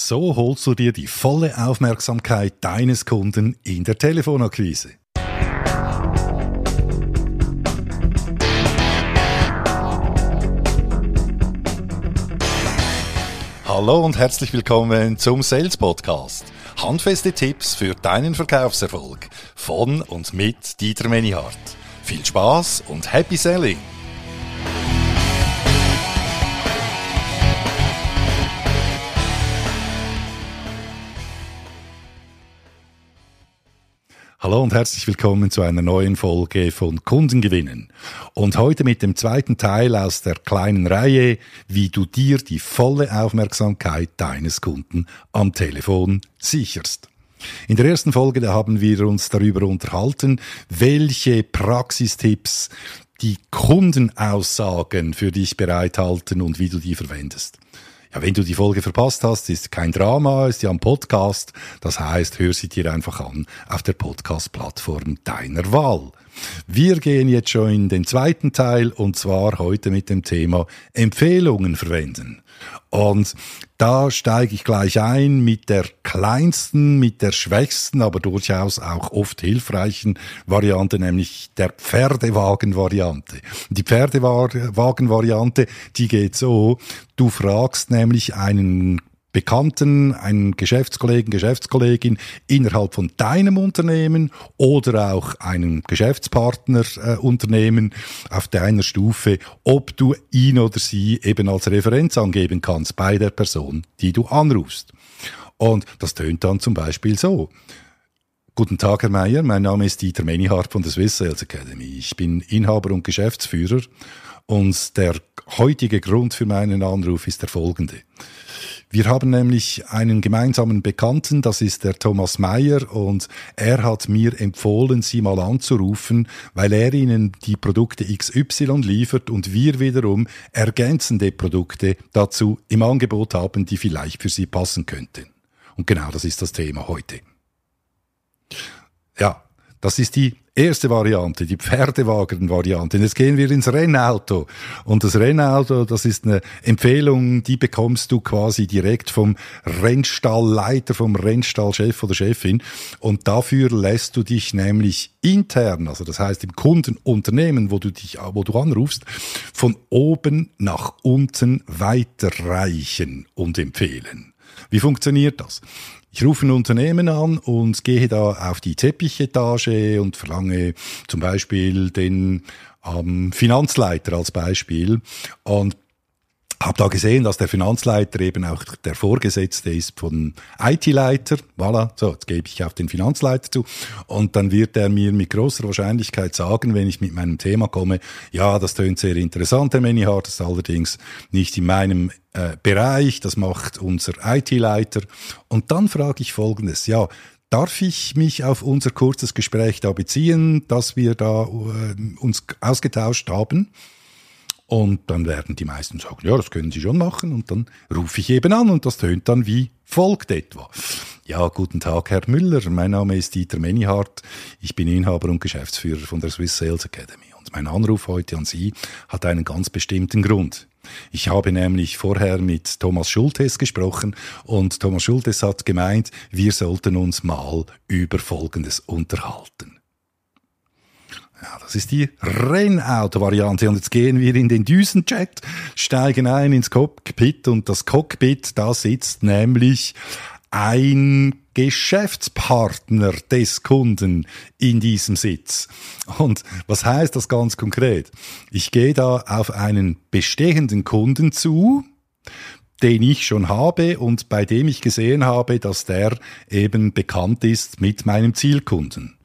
So holst du dir die volle Aufmerksamkeit deines Kunden in der Telefonakquise. Hallo und herzlich willkommen zum Sales Podcast. Handfeste Tipps für deinen Verkaufserfolg von und mit Dieter Menihardt. Viel Spaß und Happy Selling! Hallo und herzlich willkommen zu einer neuen Folge von Kundengewinnen. Und heute mit dem zweiten Teil aus der kleinen Reihe, wie du dir die volle Aufmerksamkeit deines Kunden am Telefon sicherst. In der ersten Folge, da haben wir uns darüber unterhalten, welche Praxistipps die Kundenaussagen für dich bereithalten und wie du die verwendest. Ja, wenn du die Folge verpasst hast, ist kein Drama, ist ja ein Podcast. Das heißt, hör sie dir einfach an auf der Podcast-Plattform deiner Wahl. Wir gehen jetzt schon in den zweiten Teil und zwar heute mit dem Thema Empfehlungen verwenden. Und da steige ich gleich ein mit der kleinsten, mit der schwächsten, aber durchaus auch oft hilfreichen Variante, nämlich der Pferdewagen-Variante. Die Pferdewagen-Variante, die geht so, du fragst nämlich einen Bekannten, einen Geschäftskollegen, Geschäftskollegin innerhalb von deinem Unternehmen oder auch einem Geschäftspartnerunternehmen äh, auf deiner Stufe, ob du ihn oder sie eben als Referenz angeben kannst bei der Person, die du anrufst. Und das tönt dann zum Beispiel so. Guten Tag, Herr Meier. Mein Name ist Dieter Menihardt von der Swiss Sales Academy. Ich bin Inhaber und Geschäftsführer und der heutige Grund für meinen Anruf ist der folgende. Wir haben nämlich einen gemeinsamen Bekannten, das ist der Thomas Meyer, und er hat mir empfohlen, Sie mal anzurufen, weil er Ihnen die Produkte XY liefert und wir wiederum ergänzende Produkte dazu im Angebot haben, die vielleicht für Sie passen könnten. Und genau das ist das Thema heute. Ja, das ist die erste Variante, die Pferdewagen-Variante. Jetzt gehen wir ins Rennauto. Und das Rennauto, das ist eine Empfehlung, die bekommst du quasi direkt vom Rennstallleiter, vom Rennstallchef oder Chefin. Und dafür lässt du dich nämlich intern, also das heißt im Kundenunternehmen, wo du dich, wo du anrufst, von oben nach unten weiterreichen und empfehlen. Wie funktioniert das? Ich rufe ein Unternehmen an und gehe da auf die Teppichetage und verlange zum Beispiel den ähm, Finanzleiter als Beispiel. Und habe da gesehen, dass der Finanzleiter eben auch der Vorgesetzte ist von IT-Leiter. Voilà, so, jetzt gebe ich auf den Finanzleiter zu. Und dann wird er mir mit großer Wahrscheinlichkeit sagen, wenn ich mit meinem Thema komme, ja, das tönt sehr interessant, Herr Menihardt, das ist allerdings nicht in meinem äh, Bereich, das macht unser IT-Leiter. Und dann frage ich Folgendes, ja, Darf ich mich auf unser kurzes Gespräch da beziehen, dass wir da äh, uns ausgetauscht haben? Und dann werden die meisten sagen, ja, das können Sie schon machen. Und dann rufe ich eben an und das tönt dann wie folgt etwa. Ja, guten Tag, Herr Müller. Mein Name ist Dieter Menihardt. Ich bin Inhaber und Geschäftsführer von der Swiss Sales Academy. Und mein Anruf heute an Sie hat einen ganz bestimmten Grund. Ich habe nämlich vorher mit Thomas Schultes gesprochen und Thomas Schultes hat gemeint, wir sollten uns mal über Folgendes unterhalten. Ja, das ist die Rennauto-Variante. Und jetzt gehen wir in den Düsenjet, steigen ein ins Cockpit und das Cockpit, da sitzt nämlich ein Geschäftspartner des Kunden in diesem Sitz. Und was heißt das ganz konkret? Ich gehe da auf einen bestehenden Kunden zu, den ich schon habe und bei dem ich gesehen habe, dass der eben bekannt ist mit meinem Zielkunden.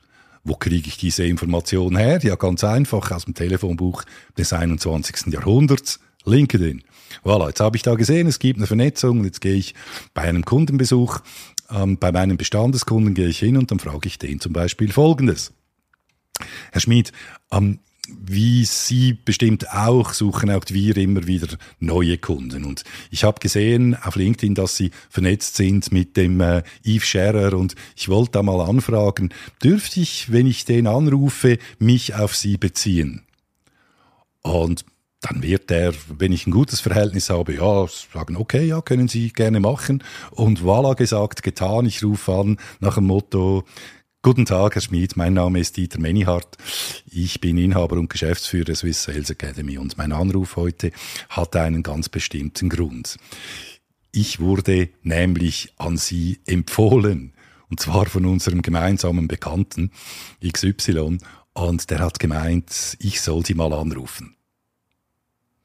Wo kriege ich diese Information her? Ja, ganz einfach aus dem Telefonbuch des 21. Jahrhunderts, LinkedIn. Voilà, jetzt habe ich da gesehen, es gibt eine Vernetzung, jetzt gehe ich bei einem Kundenbesuch, ähm, bei meinem Bestandeskunden gehe ich hin und dann frage ich den zum Beispiel Folgendes. Herr Schmid, ähm, wie Sie bestimmt auch, suchen auch wir immer wieder neue Kunden. Und ich habe gesehen auf LinkedIn, dass Sie vernetzt sind mit dem äh, Yves Scherer und ich wollte da mal anfragen, dürfte ich, wenn ich den anrufe, mich auf Sie beziehen? Und dann wird er, wenn ich ein gutes Verhältnis habe, ja, sagen, okay, ja, können Sie gerne machen. Und voilà, gesagt, getan. Ich rufe an nach dem Motto, Guten Tag, Herr Schmid. Mein Name ist Dieter Menihardt. Ich bin Inhaber und Geschäftsführer der Swiss Sales Academy und mein Anruf heute hat einen ganz bestimmten Grund. Ich wurde nämlich an Sie empfohlen. Und zwar von unserem gemeinsamen Bekannten XY. Und der hat gemeint, ich soll Sie mal anrufen.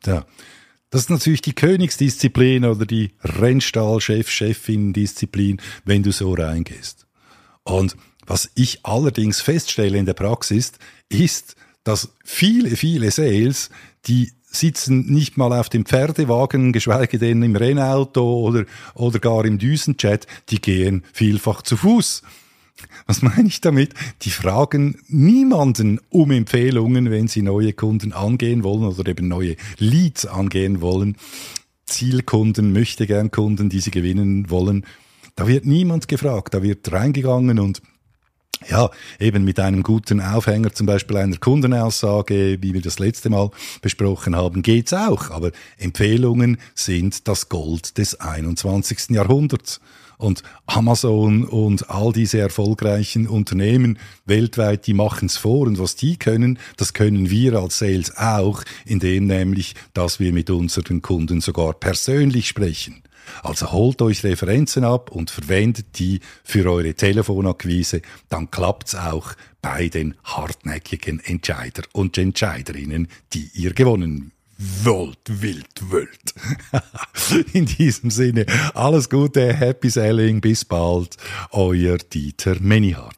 Ja. Das ist natürlich die Königsdisziplin oder die Rennstall-Chef, Chefin-Disziplin, wenn du so reingehst. Und was ich allerdings feststelle in der Praxis, ist, dass viele, viele Sales, die sitzen nicht mal auf dem Pferdewagen, geschweige denn im Rennauto oder, oder gar im Düsenchat, die gehen vielfach zu Fuß. Was meine ich damit? Die fragen niemanden um Empfehlungen, wenn sie neue Kunden angehen wollen oder eben neue Leads angehen wollen. Zielkunden, möchte gern Kunden, die sie gewinnen wollen. Da wird niemand gefragt, da wird reingegangen und ja, eben mit einem guten Aufhänger, zum Beispiel einer Kundenaussage, wie wir das letzte Mal besprochen haben, geht's auch. Aber Empfehlungen sind das Gold des 21. Jahrhunderts. Und Amazon und all diese erfolgreichen Unternehmen weltweit, die machen's vor. Und was die können, das können wir als Sales auch, indem nämlich, dass wir mit unseren Kunden sogar persönlich sprechen. Also holt euch Referenzen ab und verwendet die für eure Telefonakquise, dann klappt's auch bei den hartnäckigen Entscheider und Entscheiderinnen, die ihr gewonnen wollt, wild, wild. In diesem Sinne, alles Gute, Happy Selling, bis bald, euer Dieter Menihardt.